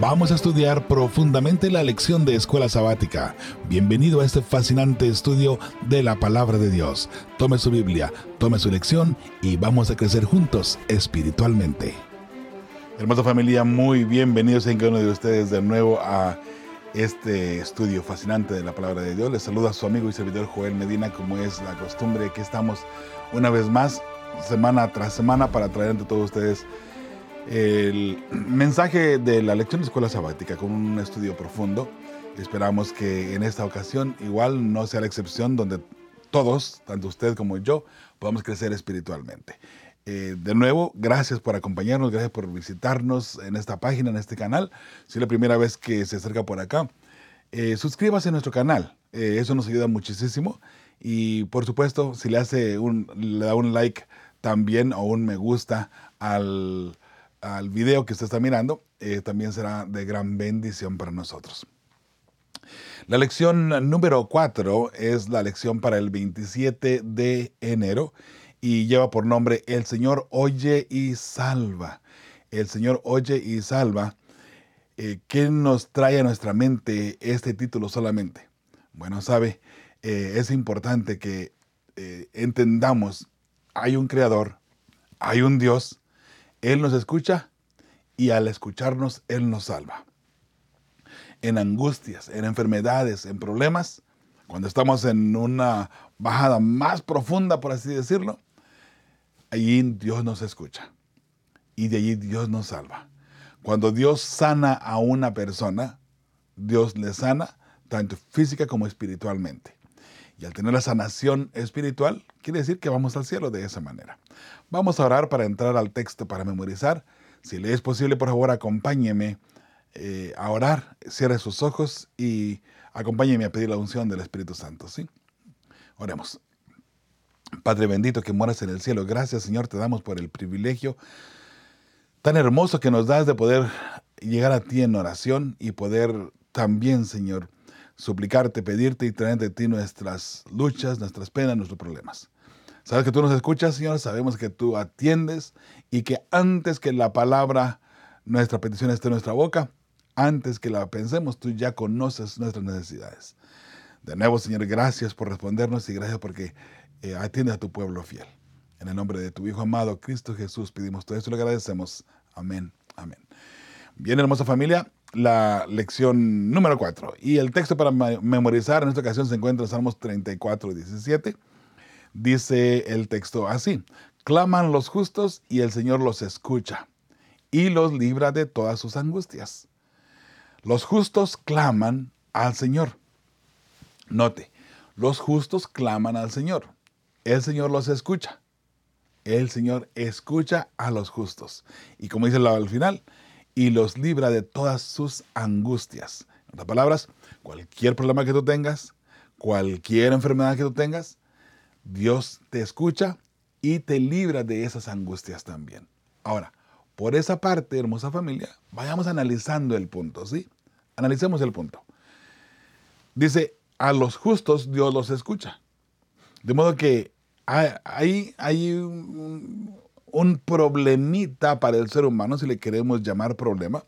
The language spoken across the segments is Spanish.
Vamos a estudiar profundamente la lección de escuela sabática. Bienvenido a este fascinante estudio de la palabra de Dios. Tome su Biblia, tome su lección y vamos a crecer juntos espiritualmente. Hermosa familia, muy bienvenidos en cada uno de ustedes de nuevo a este estudio fascinante de la palabra de Dios. Les saluda a su amigo y servidor Joel Medina, como es la costumbre que estamos una vez más, semana tras semana, para traer ante todos ustedes el mensaje de la lección de escuela sabática con un estudio profundo. Esperamos que en esta ocasión igual no sea la excepción donde todos, tanto usted como yo, podamos crecer espiritualmente. Eh, de nuevo, gracias por acompañarnos, gracias por visitarnos en esta página, en este canal. Si es la primera vez que se acerca por acá, eh, suscríbase a nuestro canal. Eh, eso nos ayuda muchísimo. Y por supuesto, si le hace un, le da un like también o un me gusta al, al video que usted está mirando, eh, también será de gran bendición para nosotros. La lección número 4 es la lección para el 27 de enero y lleva por nombre El Señor oye y salva. El Señor oye y salva. Eh, ¿Qué nos trae a nuestra mente este título solamente? Bueno, sabe, eh, es importante que entendamos, hay un creador, hay un Dios, él nos escucha y al escucharnos Él nos salva. En angustias, en enfermedades, en problemas, cuando estamos en una bajada más profunda, por así decirlo, allí Dios nos escucha y de allí Dios nos salva. Cuando Dios sana a una persona, Dios le sana tanto física como espiritualmente. Y al tener la sanación espiritual, quiere decir que vamos al cielo de esa manera. Vamos a orar para entrar al texto, para memorizar. Si le es posible, por favor, acompáñeme eh, a orar, cierre sus ojos y acompáñeme a pedir la unción del Espíritu Santo. ¿sí? Oremos. Padre bendito que moras en el cielo, gracias Señor, te damos por el privilegio tan hermoso que nos das de poder llegar a ti en oración y poder también, Señor, suplicarte, pedirte y traer de ti nuestras luchas, nuestras penas, nuestros problemas. Sabes que tú nos escuchas, Señor, sabemos que tú atiendes y que antes que la palabra, nuestra petición esté en nuestra boca, antes que la pensemos, tú ya conoces nuestras necesidades. De nuevo, Señor, gracias por respondernos y gracias porque eh, atiendes a tu pueblo fiel. En el nombre de tu Hijo amado, Cristo Jesús, pedimos todo esto y lo agradecemos. Amén. Amén. Bien, hermosa familia, la lección número 4. Y el texto para memorizar en esta ocasión se encuentra en Salmos 34, 17. Dice el texto así, claman los justos y el Señor los escucha y los libra de todas sus angustias. Los justos claman al Señor. Note, los justos claman al Señor. El Señor los escucha. El Señor escucha a los justos. Y como dice al final, y los libra de todas sus angustias. En otras palabras, cualquier problema que tú tengas, cualquier enfermedad que tú tengas, Dios te escucha y te libra de esas angustias también. Ahora, por esa parte, hermosa familia, vayamos analizando el punto, ¿sí? Analicemos el punto. Dice, a los justos Dios los escucha. De modo que hay, hay un, un problemita para el ser humano, si le queremos llamar problema.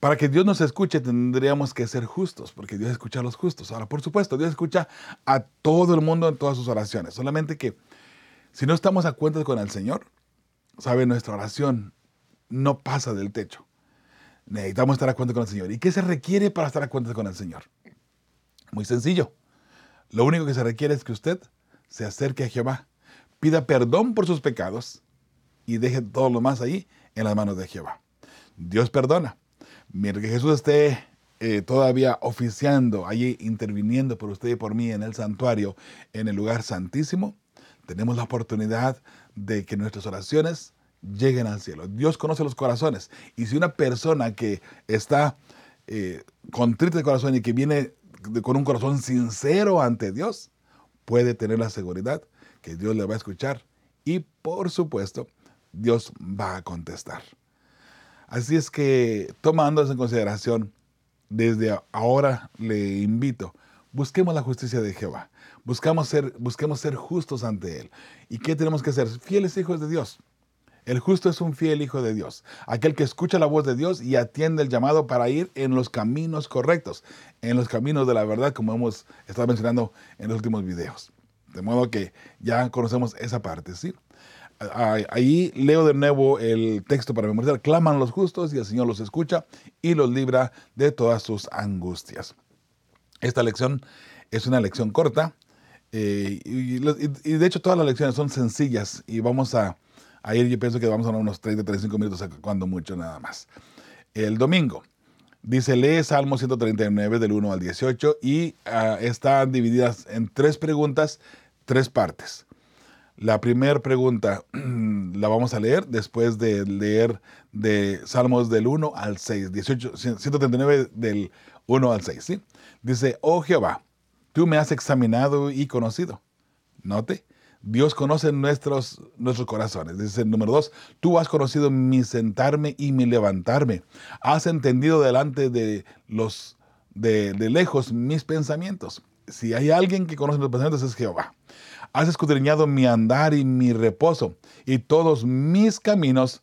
Para que Dios nos escuche tendríamos que ser justos, porque Dios escucha a los justos. Ahora, por supuesto, Dios escucha a todo el mundo en todas sus oraciones. Solamente que si no estamos a cuenta con el Señor, sabe, nuestra oración no pasa del techo. Necesitamos estar a cuenta con el Señor. ¿Y qué se requiere para estar a cuenta con el Señor? Muy sencillo. Lo único que se requiere es que usted se acerque a Jehová pida perdón por sus pecados y deje todo lo más ahí en las manos de Jehová. Dios perdona. Mientras que Jesús esté eh, todavía oficiando, allí interviniendo por usted y por mí en el santuario, en el lugar santísimo, tenemos la oportunidad de que nuestras oraciones lleguen al cielo. Dios conoce los corazones. Y si una persona que está eh, contrita de corazón y que viene con un corazón sincero ante Dios, puede tener la seguridad que Dios le va a escuchar y por supuesto Dios va a contestar. Así es que tomando eso en consideración, desde ahora le invito, busquemos la justicia de Jehová, buscamos ser, busquemos ser justos ante Él. ¿Y qué tenemos que ser? Fieles hijos de Dios. El justo es un fiel hijo de Dios, aquel que escucha la voz de Dios y atiende el llamado para ir en los caminos correctos, en los caminos de la verdad, como hemos estado mencionando en los últimos videos. De modo que ya conocemos esa parte, ¿sí? Ahí leo de nuevo el texto para memorizar. Claman los justos y el Señor los escucha y los libra de todas sus angustias. Esta lección es una lección corta eh, y, de hecho todas las lecciones son sencillas y vamos a, ir, yo pienso que vamos a unos 30, 35 minutos, cuando mucho nada más. El domingo dice, lee Salmo 139 del 1 al 18 y uh, están divididas en tres preguntas, tres partes. La primera pregunta la vamos a leer después de leer de Salmos del 1 al 6, 18, 139 del 1 al 6. ¿sí? Dice, oh Jehová, tú me has examinado y conocido. Note, Dios conoce nuestros, nuestros corazones. Dice número 2, tú has conocido mi sentarme y mi levantarme. Has entendido delante de los de, de lejos mis pensamientos. Si hay alguien que conoce mis pensamientos es Jehová. Has escudriñado mi andar y mi reposo, y todos mis caminos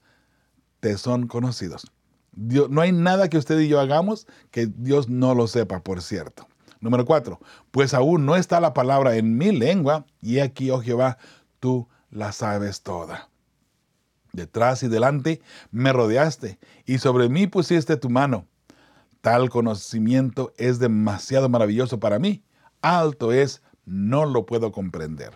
te son conocidos. no hay nada que usted y yo hagamos que Dios no lo sepa, por cierto. Número cuatro, pues aún no está la palabra en mi lengua, y aquí, oh Jehová, tú la sabes toda. Detrás y delante me rodeaste, y sobre mí pusiste tu mano. Tal conocimiento es demasiado maravilloso para mí. Alto es no lo puedo comprender.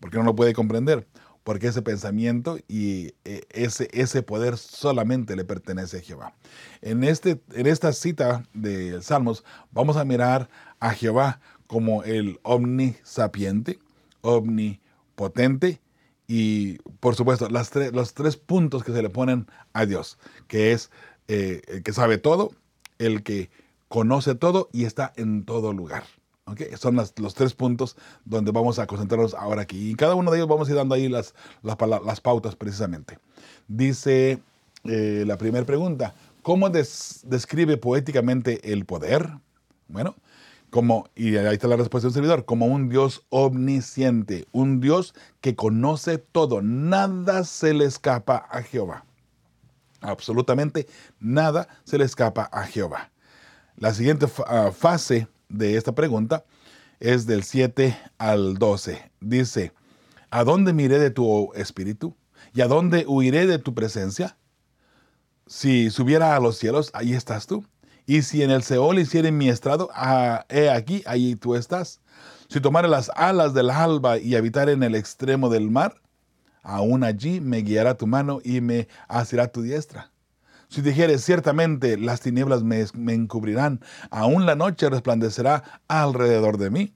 ¿Por qué no lo puede comprender? Porque ese pensamiento y eh, ese, ese poder solamente le pertenece a Jehová. En, este, en esta cita de Salmos vamos a mirar a Jehová como el omnisapiente, omnipotente y por supuesto las los tres puntos que se le ponen a Dios, que es eh, el que sabe todo, el que conoce todo y está en todo lugar. Son los tres puntos donde vamos a concentrarnos ahora aquí. Y cada uno de ellos vamos a ir dando ahí las, las, pautas precisamente. Dice eh, la primera pregunta, ¿cómo describe poéticamente el poder? Bueno, como, y ahí está la respuesta del servidor, como un Dios omnisciente, un Dios que conoce todo, nada se le escapa a Jehová. Absolutamente nada se le escapa a Jehová. La siguiente ah, fase de esta pregunta es del 7 al 12. Dice, ¿a dónde miré de tu espíritu? ¿Y a dónde huiré de tu presencia? Si subiera a los cielos, ahí estás tú. Y si en el Seol hiciere mi estrado, ah, he aquí, ahí tú estás. Si tomare las alas del alba y habitar en el extremo del mar, aún allí me guiará tu mano y me asirá tu diestra. Si dijeres, ciertamente las tinieblas me, encubrirán, aún la noche resplandecerá alrededor de mí.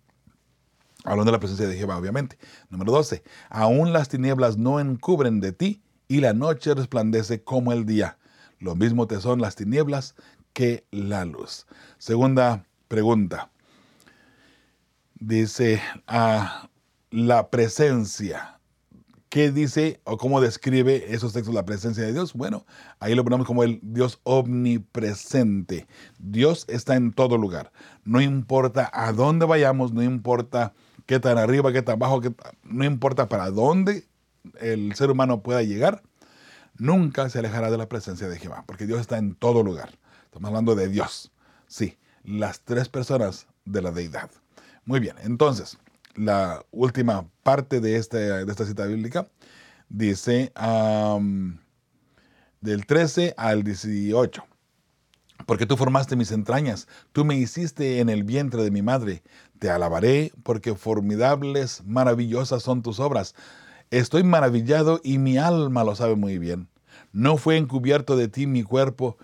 Hablando de la presencia de Jehová, obviamente. Número 12. Aún las tinieblas no encubren de ti y la noche resplandece como el día. Lo mismo te son las tinieblas que la luz. Segunda pregunta. Dice, a ah, la presencia ¿Qué dice o cómo describe esos textos la presencia de Dios? Bueno, ahí lo ponemos como el Dios omnipresente. Dios está en todo lugar. No importa a dónde vayamos, no importa qué tan arriba, qué tan abajo, no importa para dónde el ser humano pueda llegar, nunca se alejará de la presencia de Jehová, porque Dios está en todo lugar. Estamos hablando de Dios. Sí, las tres personas de la deidad. Muy bien, entonces, la última parte de, de esta cita bíblica. Dice del 13 al 18. Porque tú formaste mis entrañas, tú me hiciste en el vientre de mi madre. Te alabaré porque formidables, maravillosas son tus obras. Estoy maravillado y mi alma lo sabe muy bien. No fue encubierto de ti mi cuerpo,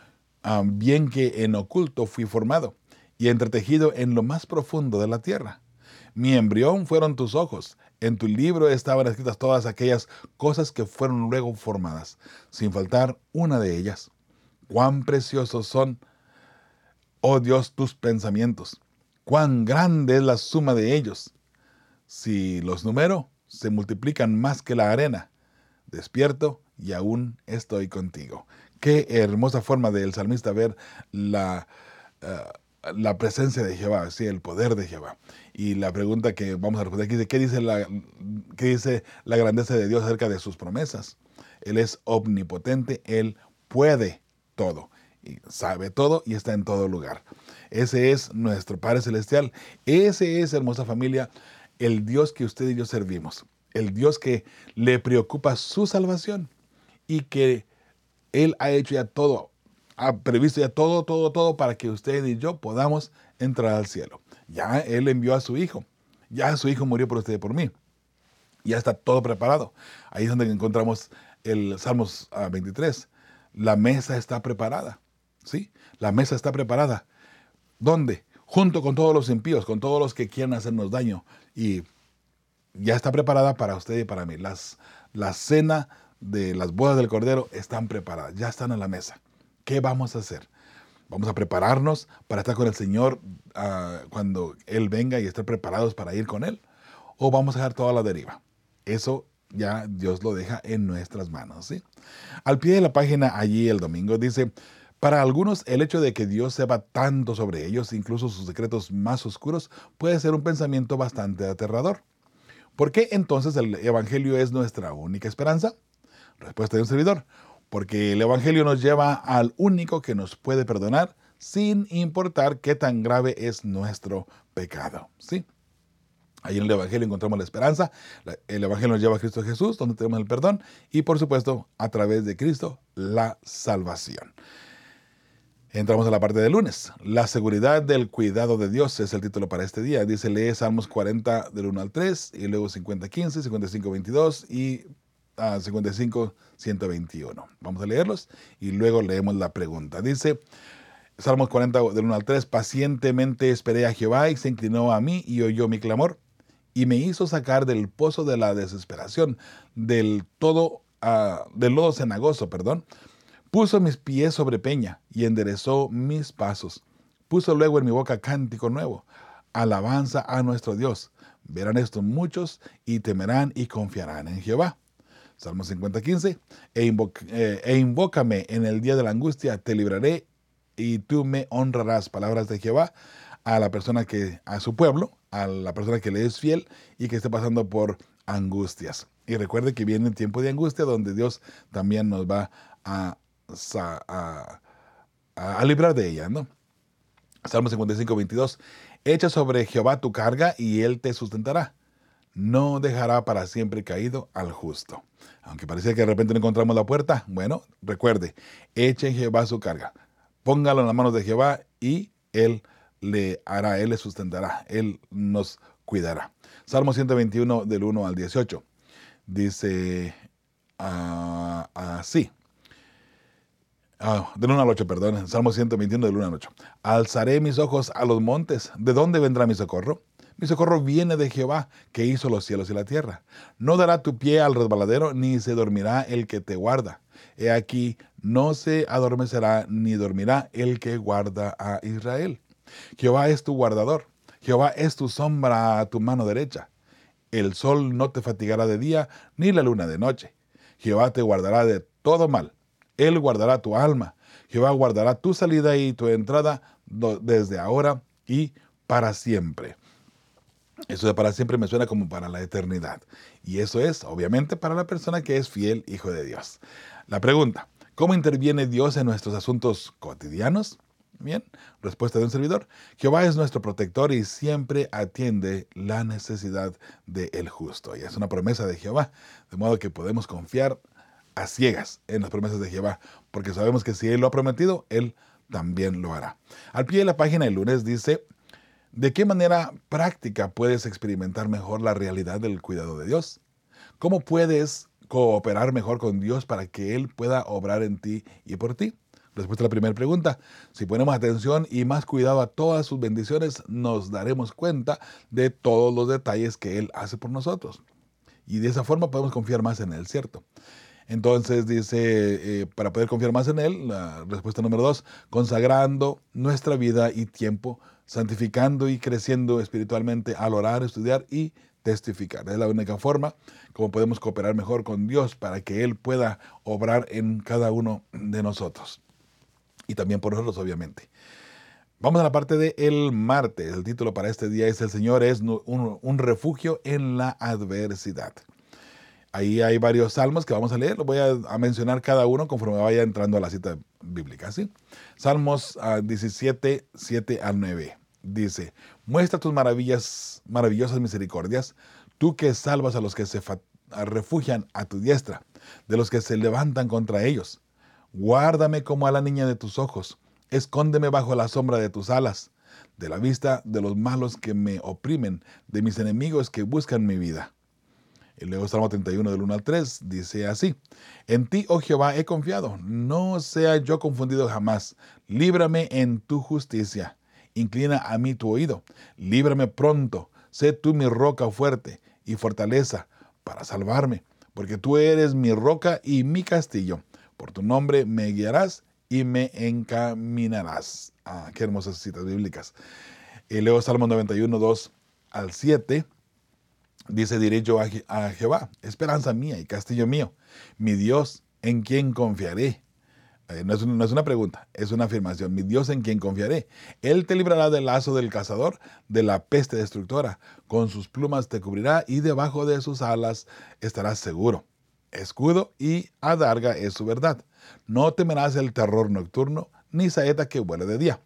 bien que en oculto fui formado y entretejido en lo más profundo de la tierra. Mi embrión fueron tus ojos. En tu libro estaban escritas todas aquellas cosas que fueron luego formadas, sin faltar una de ellas. Cuán preciosos son, oh Dios, tus pensamientos. Cuán grande es la suma de ellos. Si los numero, se multiplican más que la arena. Despierto y aún estoy contigo. Qué hermosa forma del salmista ver la, eh, la presencia de Jehová, sí, el poder de Jehová. Y la pregunta que vamos a responder aquí es, ¿qué dice la, qué dice la grandeza de Dios acerca de sus promesas? Él es omnipotente, Él puede todo, sabe todo y está en todo lugar. Ese es nuestro Padre Celestial, ese es, hermosa familia, el Dios que usted y yo servimos, el Dios que le preocupa su salvación y que Él ha hecho ya todo, ha previsto ya todo, todo, todo para que usted y yo podamos entrar al cielo. Ya Él envió a su Hijo, ya su Hijo murió por usted y por mí. Ya está todo preparado. Ahí es donde encontramos el Salmos 23. Ah, la mesa está preparada. ¿Sí? La mesa está preparada. ¿Dónde? Junto con todos los impíos, con todos los que quieren hacernos daño. Y ya está preparada para usted y para mí. Las, la cena de las bodas del Cordero están preparadas, ya están en la mesa. ¿Qué vamos a hacer? Vamos a prepararnos para estar con el Señor ah, cuando Él venga y estar preparados para ir con Él. O vamos a dejar toda la deriva. Eso ya Dios lo deja en nuestras manos. Al pie de la página allí el domingo dice, para algunos el hecho de que Dios sepa tanto sobre ellos, incluso sus secretos más oscuros, puede ser un pensamiento bastante aterrador. ¿Por qué entonces el Evangelio es nuestra única esperanza? Respuesta de un servidor. Porque el Evangelio nos lleva al único que nos puede perdonar sin importar qué tan grave es nuestro pecado. ¿Sí? Ahí en el Evangelio encontramos la esperanza. El Evangelio nos lleva a Cristo Jesús, donde tenemos el perdón. Y por supuesto, a través de Cristo, la salvación. Entramos a la parte de lunes. La seguridad del cuidado de Dios es el título para este día. Dice, lee Salmos 40 del 1 al 3, y luego 50, 15, 55, 22 y 55, 121. Vamos a leerlos y luego leemos la pregunta. Dice, Salmos 40 del 1 al 3, pacientemente esperé a Jehová y se inclinó a mí y oyó mi clamor y me hizo sacar del pozo de la desesperación, del todo, uh, del lodo cenagoso, perdón. Puso mis pies sobre peña y enderezó mis pasos. Puso luego en mi boca cántico nuevo, alabanza a nuestro Dios. Verán esto muchos y temerán y confiarán en Jehová. Salmo 50, 15. E, eh, e invócame en el día de la angustia, te libraré y tú me honrarás. Palabras de Jehová a la persona que, a su pueblo, a la persona que le es fiel y que esté pasando por angustias. Y recuerde que viene el tiempo de angustia donde Dios también nos va a, a, librar de ella, ¿no? Salmo 55, 22. Echa sobre Jehová tu carga y él te sustentará. No dejará para siempre caído al justo. Aunque parecía que de repente no encontramos la puerta, bueno, recuerde, eche en Jehová su carga. Póngalo en las manos de Jehová y él le hará, Él le sustentará, Él nos cuidará. Salmo 121 del 1 al 18 dice ah, así. Ah, del 1 al 8, perdón. Salmo 121 del 1 al 8. Alzaré mis ojos a los montes. ¿De dónde vendrá mi socorro? Mi socorro viene de Jehová, que hizo los cielos y la tierra. No dará tu pie al resbaladero, ni se dormirá el que te guarda. He aquí, no se adormecerá, ni dormirá el que guarda a Israel. Jehová es tu guardador. Jehová es tu sombra a tu mano derecha. El sol no te fatigará de día, ni la luna de noche. Jehová te guardará de todo mal. Él guardará tu alma. Jehová guardará tu salida y tu entrada desde ahora y para siempre. Eso de para siempre me suena como para la eternidad. Y eso es, obviamente, para la persona que es fiel hijo de Dios. La pregunta, ¿cómo interviene Dios en nuestros asuntos cotidianos? Bien, respuesta de un servidor. Jehová es nuestro protector y siempre atiende la necesidad del justo. Y es una promesa de Jehová, de modo que podemos confiar a ciegas en las promesas de Jehová, porque sabemos que si Él lo ha prometido, Él también lo hará. Al pie de la página el lunes dice, ¿de qué manera práctica puedes experimentar mejor la realidad del cuidado de Dios? ¿Cómo puedes cooperar mejor con Dios para que Él pueda obrar en ti y por ti? Respuesta a la primera pregunta, si ponemos atención y más cuidado a todas sus bendiciones, nos daremos cuenta de todos los detalles que Él hace por nosotros. Y de esa forma podemos confiar más en Él, ¿cierto? Entonces dice, eh, para poder confiar más en Él, la respuesta número dos, consagrando nuestra vida y tiempo, santificando y creciendo espiritualmente al orar, estudiar y testificar. Es la única forma como podemos cooperar mejor con Dios para que Él pueda obrar en cada uno de nosotros y también por nosotros, obviamente. Vamos a la parte del el martes. El título para este día es El Señor es un, refugio en la adversidad. Ahí hay varios salmos que vamos a leer, los voy a, mencionar cada uno conforme vaya entrando a la cita bíblica. ¿sí? Salmos 17, ah, 7 al 9. Dice, muestra tus maravillas, maravillosas misericordias, tú que salvas a los que se refugian a tu diestra, de los que se levantan contra ellos. Guárdame como a la niña de tus ojos, escóndeme bajo la sombra de tus alas, de la vista de los malos que me oprimen, de mis enemigos que buscan mi vida. Y luego Salmo 31 del 1 al 3 dice así, En ti, oh Jehová, he confiado, no sea yo confundido jamás, líbrame en tu justicia, inclina a mí tu oído, líbrame pronto, sé tú mi roca fuerte y fortaleza para salvarme, porque tú eres mi roca y mi castillo, por tu nombre me guiarás y me encaminarás. Ah, qué hermosas citas bíblicas. Y luego Salmo 91, 2 al 7 Dice, diré yo a, Jehová, esperanza mía y castillo mío, mi Dios en quien confiaré. Eh, no, es, no, es, una pregunta, es una afirmación. Mi Dios en quien confiaré. Él te librará del lazo del cazador, de la peste destructora. Con sus plumas te cubrirá y debajo de sus alas estarás seguro. Escudo y adarga es su verdad. No temerás el terror nocturno, ni saeta que vuele de día,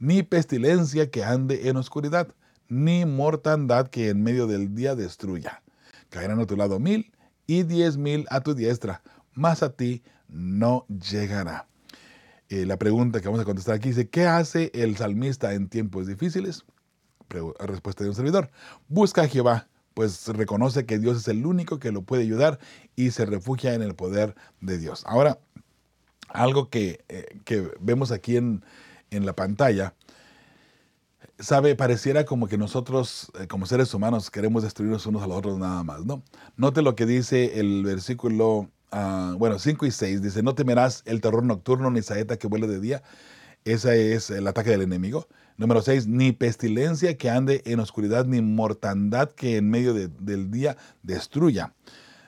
ni pestilencia que ande en oscuridad ni mortandad que en medio del día destruya. Caerán a tu lado mil y diez mil a tu diestra, mas a ti no llegará. Eh, la pregunta que vamos a contestar aquí dice, ¿qué hace el salmista en tiempos difíciles? respuesta de un servidor, busca a Jehová, pues reconoce que Dios es el único que lo puede ayudar y se refugia en el poder de Dios. Ahora, algo que, eh, que vemos aquí en, en la pantalla sabe, pareciera como que nosotros, eh, como seres humanos, queremos destruirnos unos a los otros nada más, ¿no? Note lo que dice el versículo, ah, bueno, 5 y 6, dice, no temerás el terror nocturno ni saeta que vuele de día. Ese es el ataque del enemigo. Número 6, ni pestilencia que ande en oscuridad, ni mortandad que en medio del día destruya.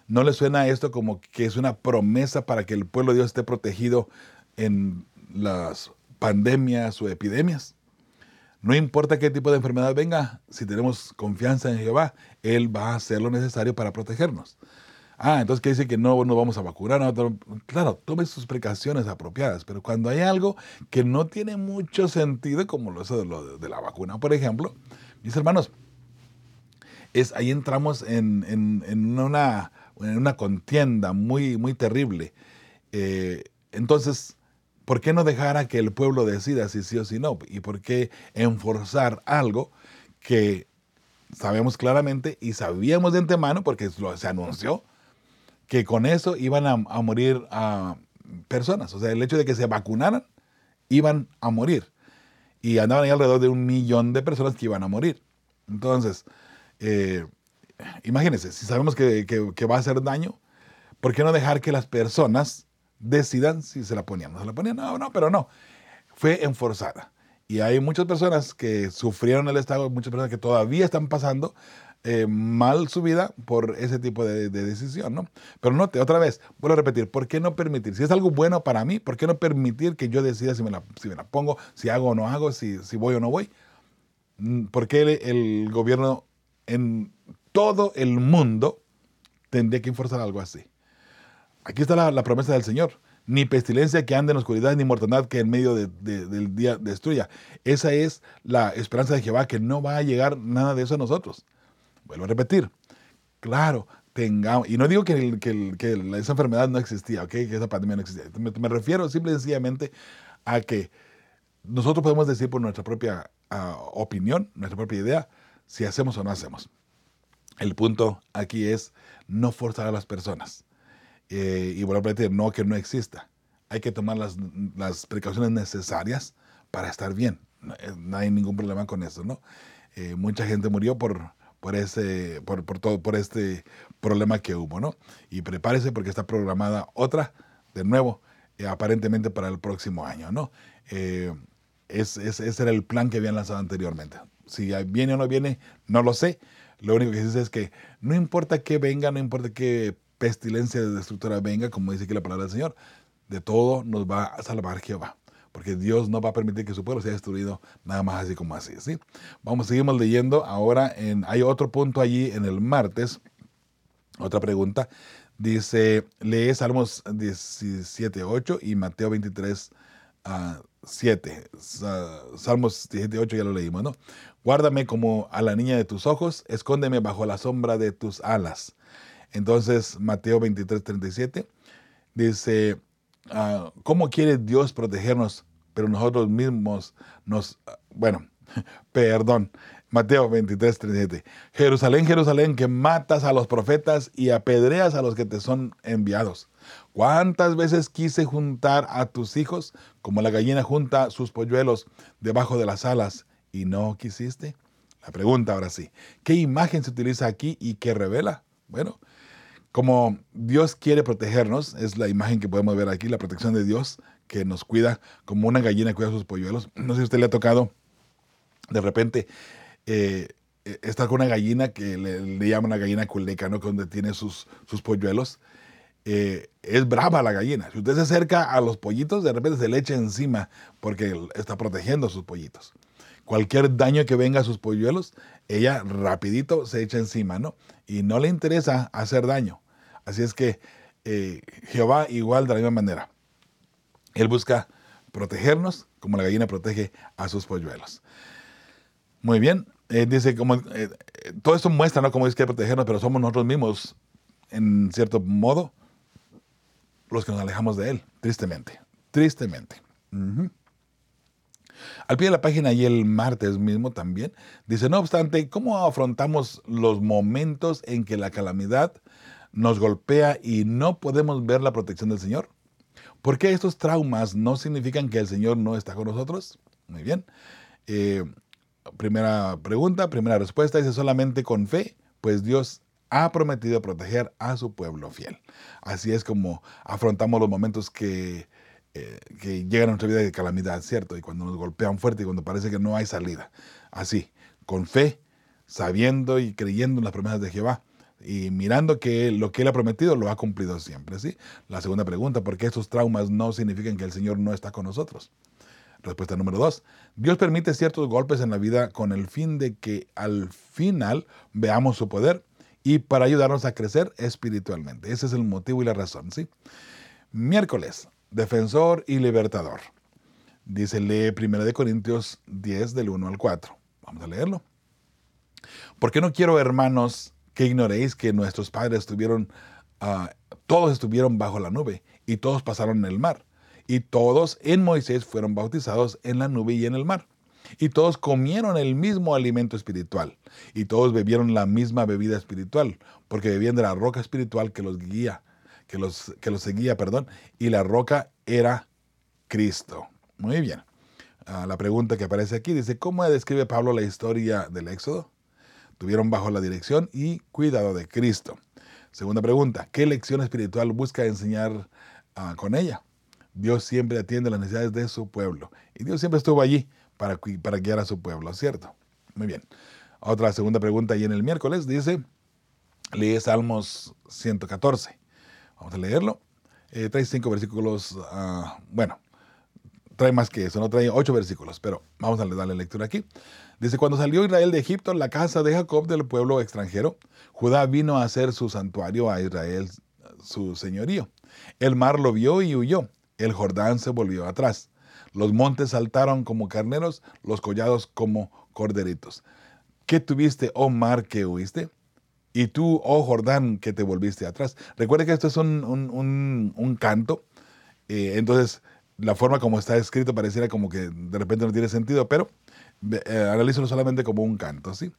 ¿No le suena esto como que es una promesa para que el pueblo de Dios esté protegido en las pandemias o epidemias? No importa qué tipo de enfermedad venga, si tenemos confianza en Jehová, Él va a hacer lo necesario para protegernos. Ah, entonces ¿qué dice que no nos vamos a vacunar? claro, tome sus precauciones apropiadas, pero cuando hay algo que no tiene mucho sentido, como lo, de, de la vacuna, por ejemplo, mis hermanos, es, ahí entramos en, una, en una, contienda muy, muy terrible. Eh, entonces, ¿Por qué no dejar a que el pueblo decida si sí o si no? ¿Y por qué enforzar algo que sabemos claramente y sabíamos de antemano, porque se anunció, que con eso iban a, morir a personas? O sea, el hecho de que se vacunaran, iban a morir. Y andaban ahí alrededor de un millón de personas que iban a morir. Entonces, eh, imagínense, si sabemos que, que va a hacer daño, ¿por qué no dejar que las personas decidan si se la ponían. No se la ponían, no, no, pero no. Fue enforzada. Y hay muchas personas que sufrieron el estado, muchas personas que todavía están pasando eh, mal su vida por ese tipo de, decisión, ¿no? Pero note, otra vez, vuelvo a repetir, ¿por qué no permitir? Si es algo bueno para mí, ¿por qué no permitir que yo decida si me la, si me la pongo, si hago o no hago, si, si voy o no voy? Mm, ¿Por qué el, gobierno en todo el mundo tendría que enforzar algo así? Aquí está la, promesa del Señor. Ni pestilencia que ande en oscuridad, ni mortandad que en medio del día destruya. Esa es la esperanza de Jehová, que no va a llegar nada de eso a nosotros. Vuelvo a repetir. Claro, tengamos, y no digo que, esa enfermedad no existía, que esa pandemia no existía. Me, refiero simple y sencillamente a que nosotros podemos decir por nuestra propia ah, opinión, nuestra propia idea, si hacemos o no hacemos. El punto aquí es no forzar a las personas. Eh, y vuelvo a repetir, no que no exista. Hay que tomar las, las precauciones necesarias para estar bien. No, eh, hay ningún problema con eso, ¿no? Eh, mucha gente murió por, por, ese, por, por, todo, por este problema que hubo, ¿no? Y prepárese porque está programada otra, de nuevo, aparentemente para el próximo año, ¿no? Es, es, ese era el plan que habían lanzado anteriormente. Si viene o no viene, no lo sé. Lo único que dice es que no importa que venga, no importa qué pestilencia destructora venga, como dice aquí la palabra del Señor, de todo nos va a salvar Jehová. Porque Dios no va a permitir que su pueblo sea destruido nada más así como así. ¿sí? Vamos, seguimos leyendo. Ahora en, hay otro punto allí en el martes. Otra pregunta. Dice, lee Salmos 17, 8 y Mateo 23, 7. Salmos 17, 8 ya lo leímos, ¿no? Guárdame como a la niña de tus ojos, escóndeme bajo la sombra de tus alas. Entonces, Mateo 23, 37 dice, ah, ¿cómo quiere Dios protegernos? Pero nosotros mismos nos, bueno, perdón, Mateo 23, 37. Jerusalén, Jerusalén, que matas a los profetas y apedreas a los que te son enviados. ¿Cuántas veces quise juntar a tus hijos como la gallina junta sus polluelos debajo de las alas y no quisiste? La pregunta ahora sí, ¿qué imagen se utiliza aquí y qué revela? Bueno, como Dios quiere protegernos, es la imagen que podemos ver aquí, la protección de Dios que nos cuida como una gallina cuida sus polluelos. No sé si a usted le ha tocado de repente eh, eh, está con una gallina que le, llaman una gallina culeca, ¿no? Donde tiene sus, sus polluelos. Eh, es brava la gallina. Si usted se acerca a los pollitos, de repente se le echa encima porque está protegiendo a sus pollitos. Cualquier daño que venga a sus polluelos, ella rapidito se echa encima, ¿no? Y no le interesa hacer daño. Así es que Jehová igual de la misma manera. Él busca protegernos como la gallina protege a sus polluelos. Muy bien. Eh, dice, como, eh, todo esto muestra, ¿no? Cómo es que protegernos, pero somos nosotros mismos, en cierto modo, los que nos alejamos de Él, tristemente. Tristemente. Al pie de la página y el martes mismo también, dice, no obstante, ¿cómo afrontamos los momentos en que la calamidad nos golpea y no podemos ver la protección del Señor? ¿Por qué estos traumas no significan que el Señor no está con nosotros? Muy bien. Eh, primera pregunta, primera respuesta, dice solamente con fe, pues Dios ha prometido proteger a su pueblo fiel. Así es como afrontamos los momentos que, eh, que llegan a nuestra vida de calamidad, ¿cierto? Y cuando nos golpean fuerte y cuando parece que no hay salida. Así, con fe, sabiendo y creyendo en las promesas de Jehová y mirando que lo que Él ha prometido lo ha cumplido siempre, ¿sí? La segunda pregunta, ¿por qué estos traumas no significan que el Señor no está con nosotros? Respuesta número dos. Dios permite ciertos golpes en la vida con el fin de que al final veamos su poder y para ayudarnos a crecer espiritualmente. Ese es el motivo y la razón, ¿sí? Miércoles, defensor y libertador. Dice, lee 1 Corintios 10 del 1 al 4. Vamos a leerlo. Porque no quiero, hermanos, que ignoréis que nuestros padres estuvieron, ah, todos estuvieron bajo la nube y todos pasaron en el mar y todos en Moisés fueron bautizados en la nube y en el mar. Y todos comieron el mismo alimento espiritual. Y todos bebieron la misma bebida espiritual, porque bebían de la roca espiritual que los guía, que los, que seguía, perdón. Y la roca era Cristo. Muy bien. Ah, la pregunta que aparece aquí dice, ¿cómo describe Pablo la historia del Éxodo? Tuvieron bajo la dirección y cuidado de Cristo. Segunda pregunta, ¿qué lección espiritual busca enseñar ah, con ella? Dios siempre atiende las necesidades de su pueblo. Y Dios siempre estuvo allí para, para guiar a su pueblo, ¿cierto? Muy bien. Otra segunda pregunta ahí en el miércoles dice, lee Salmos 114. Vamos a leerlo. Eh, trae cinco versículos, ah, bueno, trae más que eso, no trae ocho versículos, pero vamos a darle lectura aquí. Dice, cuando salió Israel de Egipto, la casa de Jacob del pueblo extranjero, Judá vino a hacer su santuario a Israel, su señorío. El mar lo vio y huyó el Jordán se volvió atrás. Los montes saltaron como carneros, los collados como corderitos. ¿Qué tuviste, oh mar, que huiste? Y tú, oh Jordán, que te volviste atrás. Recuerde que esto es un, canto. Eh, entonces, la forma como está escrito pareciera como que de repente no tiene sentido, pero eh, analízalo solamente como un canto, ¿sí?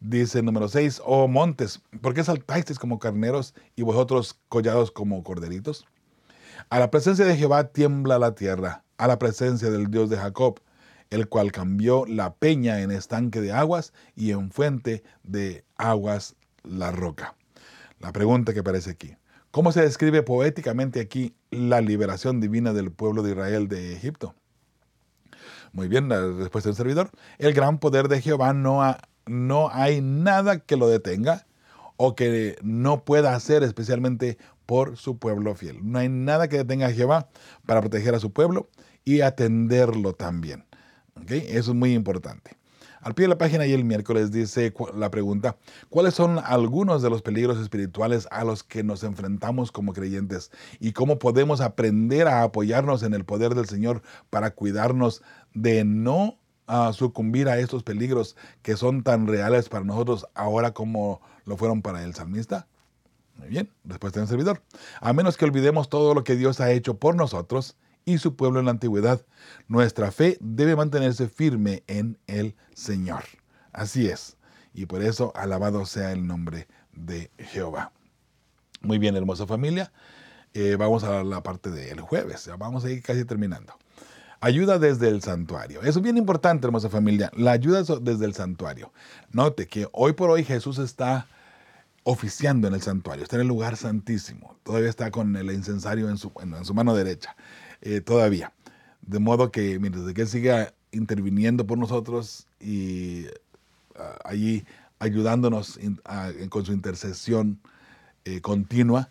Dice número 6, oh montes, ¿por qué saltasteis como carneros y vosotros collados como corderitos? A la presencia de Jehová tiembla la tierra, a la presencia del Dios de Jacob, el cual cambió la peña en estanque de aguas y en fuente de aguas la roca. La pregunta que aparece aquí. ¿Cómo se describe poéticamente aquí la liberación divina del pueblo de Israel de Egipto? Muy bien, la respuesta del servidor. El gran poder de Jehová no, no hay nada que lo detenga o que no pueda hacer, especialmente por su pueblo fiel. No hay nada que detenga a Jehová para proteger a su pueblo y atenderlo también. Eso es muy importante. Al pie de la página y el miércoles dice la pregunta, ¿cuáles son algunos de los peligros espirituales a los que nos enfrentamos como creyentes? ¿Y cómo podemos aprender a apoyarnos en el poder del Señor para cuidarnos de no ah, sucumbir a estos peligros que son tan reales para nosotros ahora como lo fueron para el salmista? Muy bien, respuesta del servidor. A menos que olvidemos todo lo que Dios ha hecho por nosotros y su pueblo en la antigüedad, nuestra fe debe mantenerse firme en el Señor. Así es. Y por eso alabado sea el nombre de Jehová. Muy bien, hermosa familia. Eh, vamos a la parte del jueves. Vamos a ir casi terminando. Ayuda desde el santuario. Eso es bien importante, hermosa familia. La ayuda desde el santuario. Note que hoy por hoy Jesús está oficiando en el santuario, está en el lugar santísimo, todavía está con el incensario en su, en, su mano derecha, eh, todavía. De modo que mientras que siga interviniendo por nosotros y ah, allí ayudándonos con su intercesión eh, continua,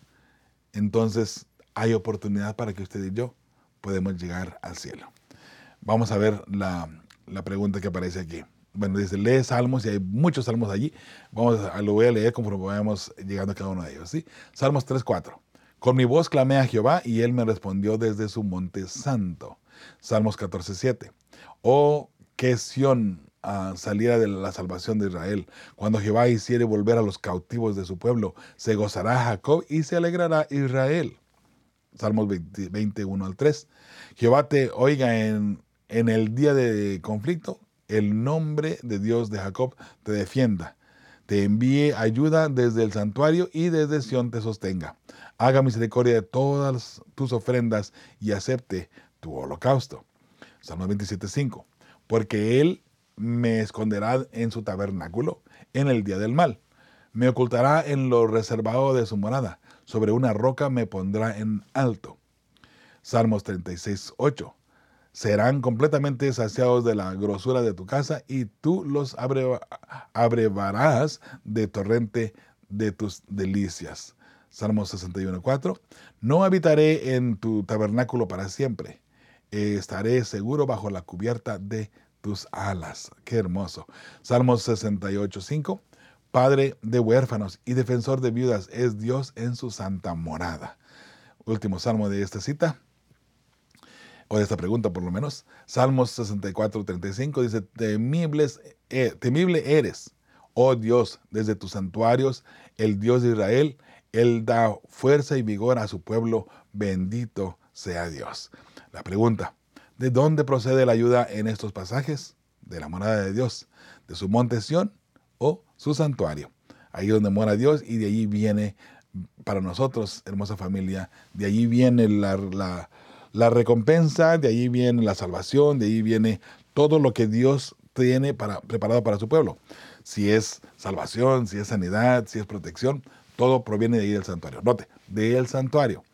entonces hay oportunidad para que usted y yo podemos llegar al cielo. Vamos a ver la, la pregunta que aparece aquí bueno, dice, lee salmos y hay muchos salmos allí. Vamos a, lo voy a leer conforme vayamos llegando a cada uno de ellos. ¿sí? Salmos 3, 4. Con mi voz clamé a Jehová y él me respondió desde su monte santo. Salmos 14, 7. Oh, que Sión uh, saliera de la salvación de Israel. Cuando Jehová hiciere volver a los cautivos de su pueblo, se gozará Jacob y se alegrará Israel. Salmos 21 al 3. Jehová te oiga en, en el día de conflicto, el nombre de Dios de Jacob te defienda, te envíe ayuda desde el santuario y desde Sión te sostenga. Haga misericordia de todas tus ofrendas y acepte tu holocausto. Salmo 27.5. Porque Él me esconderá en su tabernáculo en el día del mal. Me ocultará en lo reservado de su morada. Sobre una roca me pondrá en alto. Salmos 36.8 serán completamente saciados de la grosura de tu casa y tú los abrevarás de torrente de tus delicias. Salmo 61.4. No habitaré en tu tabernáculo para siempre. Estaré seguro bajo la cubierta de tus alas. Qué hermoso. Salmo 68.5. Padre de huérfanos y defensor de viudas es Dios en su santa morada. Último salmo de esta cita o de esta pregunta por lo menos. Salmos 64, 35 dice, eh, temible eres, oh Dios, desde tus santuarios, el Dios de Israel, Él da fuerza y vigor a su pueblo, bendito sea Dios. La pregunta, ¿de dónde procede la ayuda en estos pasajes? De la morada de Dios, de su monte Sión o su santuario. Ahí donde mora Dios y de allí viene para nosotros, hermosa familia, de allí viene la la recompensa, de ahí viene la salvación, de ahí viene todo lo que Dios tiene para, preparado para su pueblo. Si es salvación, si es sanidad, si es protección, todo proviene de ahí del santuario. Note, del santuario.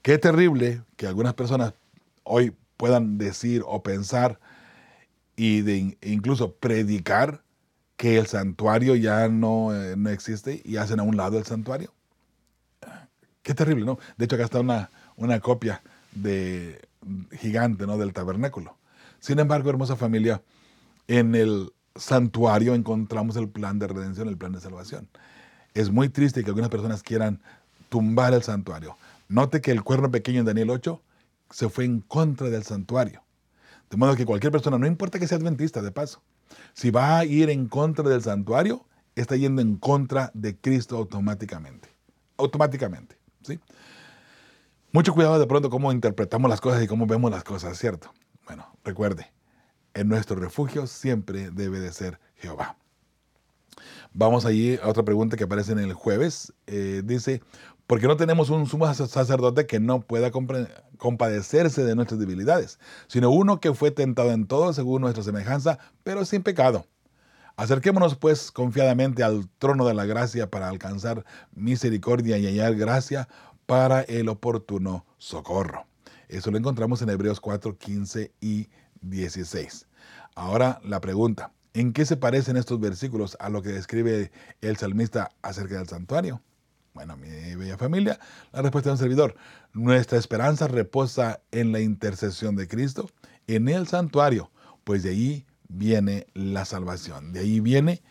Qué terrible que algunas personas hoy puedan decir o pensar y de incluso predicar que el santuario ya no, eh, no existe y hacen a un lado el santuario. Qué terrible, ¿no? De hecho, acá está una, una copia de gigante, ¿no? Del tabernáculo. Sin embargo, hermosa familia, en el santuario encontramos el plan de redención, el plan de salvación. Es muy triste que algunas personas quieran tumbar el santuario. Note que el cuerno pequeño en Daniel 8 se fue en contra del santuario. De modo que cualquier persona, no importa que sea adventista, de paso, si va a ir en contra del santuario, está yendo en contra de Cristo automáticamente. Automáticamente. ¿sí? Mucho cuidado de pronto cómo interpretamos las cosas y cómo vemos las cosas, ¿cierto? Bueno, recuerde, en nuestro refugio siempre debe de ser Jehová. Vamos allí a otra pregunta que aparece en el jueves. Eh, dice, ¿por qué no tenemos un sumo sacerdote que no pueda compadecerse de nuestras debilidades, sino uno que fue tentado en todo según nuestra semejanza, pero sin pecado? Acerquémonos pues confiadamente al trono de la gracia para alcanzar misericordia y hallar gracia para el oportuno socorro. Eso lo encontramos en Hebreos 4, 15 y 16. Ahora la pregunta, ¿en qué se parecen estos versículos a lo que describe el salmista acerca del santuario? Bueno, mi bella familia, la respuesta de un servidor. Nuestra esperanza reposa en la intercesión de Cristo, en el santuario, pues de allí viene la salvación. De ahí viene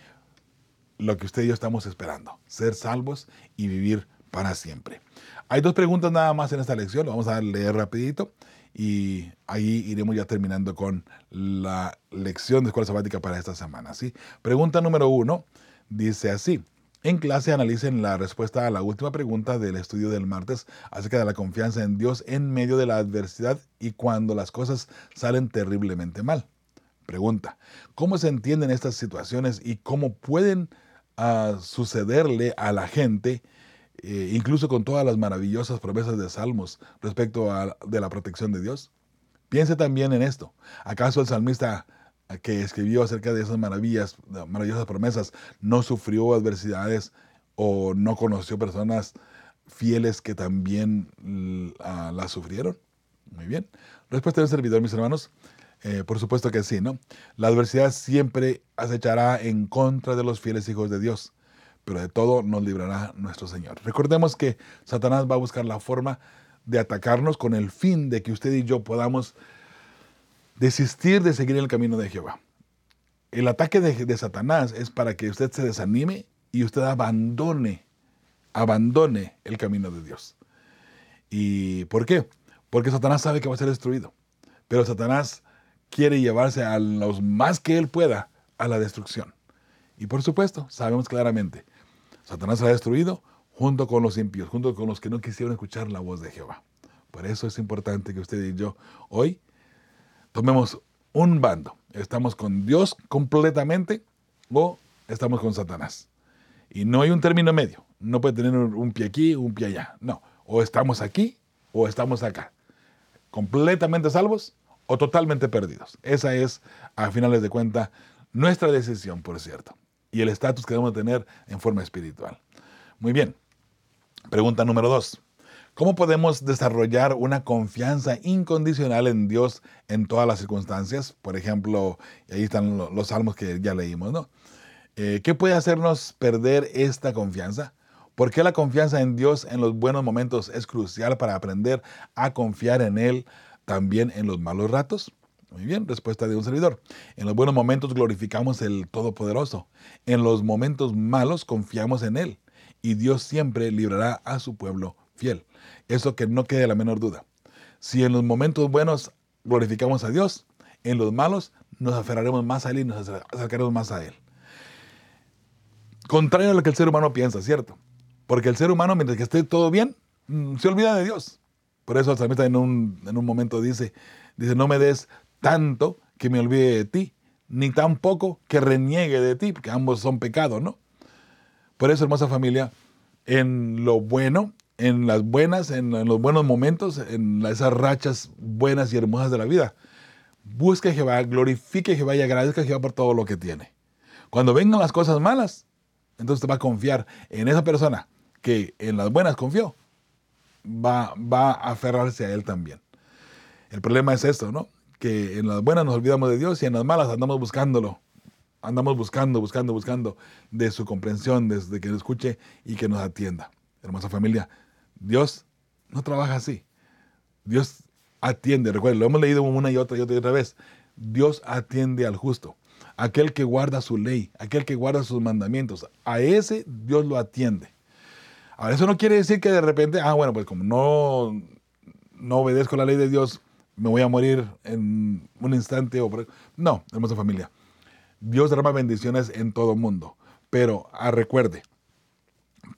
lo que usted y yo estamos esperando, ser salvos y vivir para siempre. Hay dos preguntas nada más en esta lección, lo vamos a leer rapidito y ahí iremos ya terminando con la lección de escuela sabática para esta semana. ¿sí? Pregunta número uno dice así. En clase analicen la respuesta a la última pregunta del estudio del martes acerca de la confianza en Dios en medio de la adversidad y cuando las cosas salen terriblemente mal. Pregunta, ¿cómo se entienden estas situaciones y cómo pueden ah, sucederle a la gente eh, incluso con todas las maravillosas promesas de Salmos respecto a de la protección de Dios? Piense también en esto. ¿Acaso el salmista que escribió acerca de esas maravillas, maravillosas promesas, no sufrió adversidades o no conoció personas fieles que también las sufrieron? Muy bien. Respuesta del servidor, mis hermanos. Eh, por supuesto que sí, ¿no? La adversidad siempre acechará en contra de los fieles hijos de Dios pero de todo nos librará nuestro Señor. Recordemos que Satanás va a buscar la forma de atacarnos con el fin de que usted y yo podamos desistir de seguir el camino de Jehová. El ataque de, Satanás es para que usted se desanime y usted abandone, abandone el camino de Dios. ¿Y por qué? Porque Satanás sabe que va a ser destruido. Pero Satanás quiere llevarse a los más que él pueda a la destrucción. Y por supuesto, sabemos claramente Satanás será destruido junto con los impíos, junto con los que no quisieron escuchar la voz de Jehová. Por eso es importante que usted y yo hoy tomemos un bando. ¿Estamos con Dios completamente o estamos con Satanás? Y no hay un término medio. No puede tener un pie aquí, un pie allá. No. O estamos aquí o estamos acá. Completamente salvos o totalmente perdidos. Esa es, a finales de cuentas, nuestra decisión, por cierto y el estatus que debemos tener en forma espiritual. Muy bien. Pregunta número dos. ¿Cómo podemos desarrollar una confianza incondicional en Dios en todas las circunstancias? Por ejemplo, ahí están los salmos que ya leímos, ¿no? Eh, ¿Qué puede hacernos perder esta confianza? ¿Por qué la confianza en Dios en los buenos momentos es crucial para aprender a confiar en Él también en los malos ratos? Muy bien, respuesta de un servidor. En los buenos momentos glorificamos el Todopoderoso. En los momentos malos confiamos en Él. Y Dios siempre librará a su pueblo fiel. Eso que no quede la menor duda. Si en los momentos buenos glorificamos a Dios, en los malos nos aferraremos más a Él y nos acercaremos más a Él. Contrario a lo que el ser humano piensa, ¿cierto? Porque el ser humano, mientras que esté todo bien, mm, se olvida de Dios. Por eso el salmista en un, en un momento dice, dice, no me des tanto que me olvide de ti, ni tampoco que reniegue de ti, porque ambos son pecados, ¿no? Por eso, hermosa familia, en lo bueno, en las buenas, en, los buenos momentos, en esas rachas buenas y hermosas de la vida, busque a Jehová, glorifique a Jehová y agradezca a Jehová por todo lo que tiene. Cuando vengan las cosas malas, entonces te va a confiar en esa persona que en las buenas confió, va, va a aferrarse a él también. El problema es esto, ¿no? Que en las buenas nos olvidamos de Dios y en las malas andamos buscándolo. Andamos buscando, buscando, buscando de su comprensión, desde que nos escuche y que nos atienda. Hermosa familia, Dios no trabaja así. Dios atiende, recuerden, lo hemos leído una y otra y otra y otra vez. Dios atiende al justo, aquel que guarda su ley, aquel que guarda sus mandamientos. A ese Dios lo atiende. Ahora, eso no quiere decir que de repente, ah, bueno, pues como no, no obedezco la ley de Dios, me voy a morir en un instante. O No, hermosa familia. Dios derrama bendiciones en todo mundo. Pero ah, recuerde,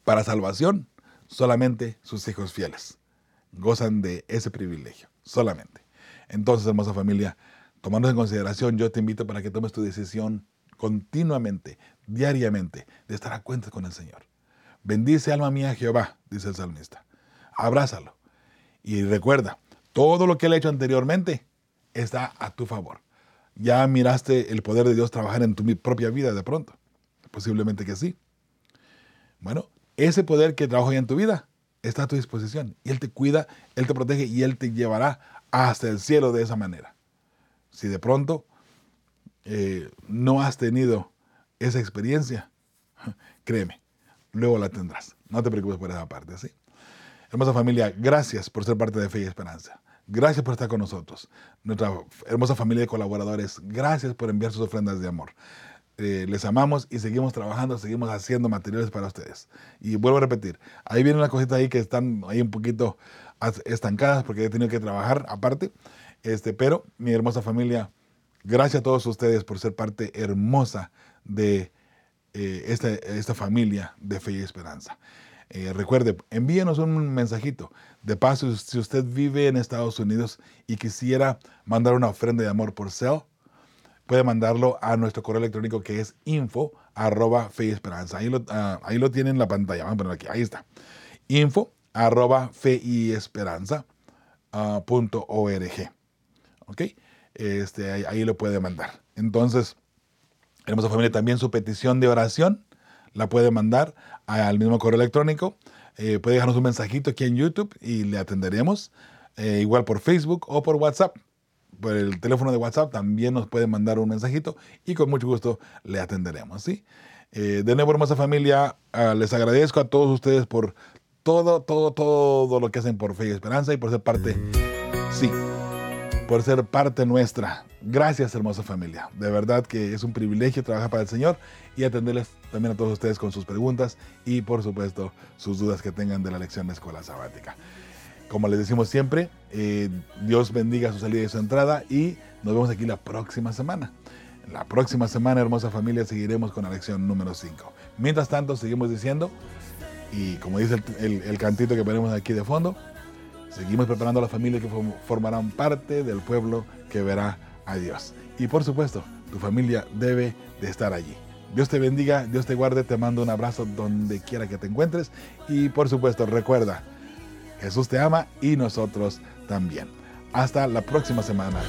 para salvación, solamente sus hijos fieles gozan de ese privilegio. Solamente. Entonces, hermosa familia, tomando en consideración, yo te invito para que tomes tu decisión continuamente, diariamente, de estar a cuenta con el Señor. Bendice alma mía Jehová, dice el salmista. Abrázalo. Y recuerda, todo lo que él ha hecho anteriormente está a tu favor. Ya miraste el poder de Dios trabajar en tu propia vida de pronto. Posiblemente que sí. Bueno, ese poder que trabaja en tu vida está a tu disposición. Y Él te cuida, Él te protege y Él te llevará hasta el cielo de esa manera. Si de pronto eh, no has tenido esa experiencia, créeme, luego la tendrás. No te preocupes por esa parte, ¿sí? Hermosa familia, gracias por ser parte de Fe y Esperanza. Gracias por estar con nosotros. Nuestra hermosa familia de colaboradores, gracias por enviar sus ofrendas de amor. Eh, les amamos y seguimos trabajando, seguimos haciendo materiales para ustedes. Y vuelvo a repetir, ahí viene una cosita ahí que están ahí un poquito estancadas porque he tenido que trabajar aparte. Este, pero mi hermosa familia, gracias a todos ustedes por ser parte hermosa de eh, esta, esta familia de fe y esperanza. Eh, recuerde, envíenos un mensajito. De paso, si usted vive en Estados Unidos y quisiera mandar una ofrenda de amor por cel, puede mandarlo a nuestro correo electrónico que es info esperanza. Ahí lo, uh, ahí lo tienen en la pantalla. Vamos a ponerlo aquí. Ahí está. Info arroba uh, punto org. ¿Ok? Este, ahí, ahí, lo puede mandar. Entonces, hermosa familia, también su petición de oración la puede mandar al mismo correo electrónico. Eh, puede dejarnos un mensajito aquí en YouTube y le atenderemos. Eh, igual por Facebook o por WhatsApp. Por el teléfono de WhatsApp también nos puede mandar un mensajito y con mucho gusto le atenderemos. ¿sí? Eh, de nuevo, hermosa familia, uh, les agradezco a todos ustedes por todo, todo, todo lo que hacen por Fe y Esperanza y por ser parte, sí, por ser parte nuestra. Gracias, hermosa familia. De verdad que es un privilegio trabajar para el Señor y atenderles también a todos ustedes con sus preguntas y, por supuesto, sus dudas que tengan de la lección de escuela sabática. Como les decimos siempre, eh, Dios bendiga su salida y su entrada y nos vemos aquí la próxima semana. La próxima semana, hermosa familia, seguiremos con la lección número 5. Mientras tanto, seguimos diciendo, y como dice el, el, cantito que ponemos aquí de fondo, seguimos preparando a las familias que formarán parte del pueblo que verá a Dios. Y por supuesto, tu familia debe de estar allí. Dios te bendiga, Dios te guarde, te mando un abrazo donde quiera que te encuentres y por supuesto recuerda, Jesús te ama y nosotros también. Hasta la próxima semana.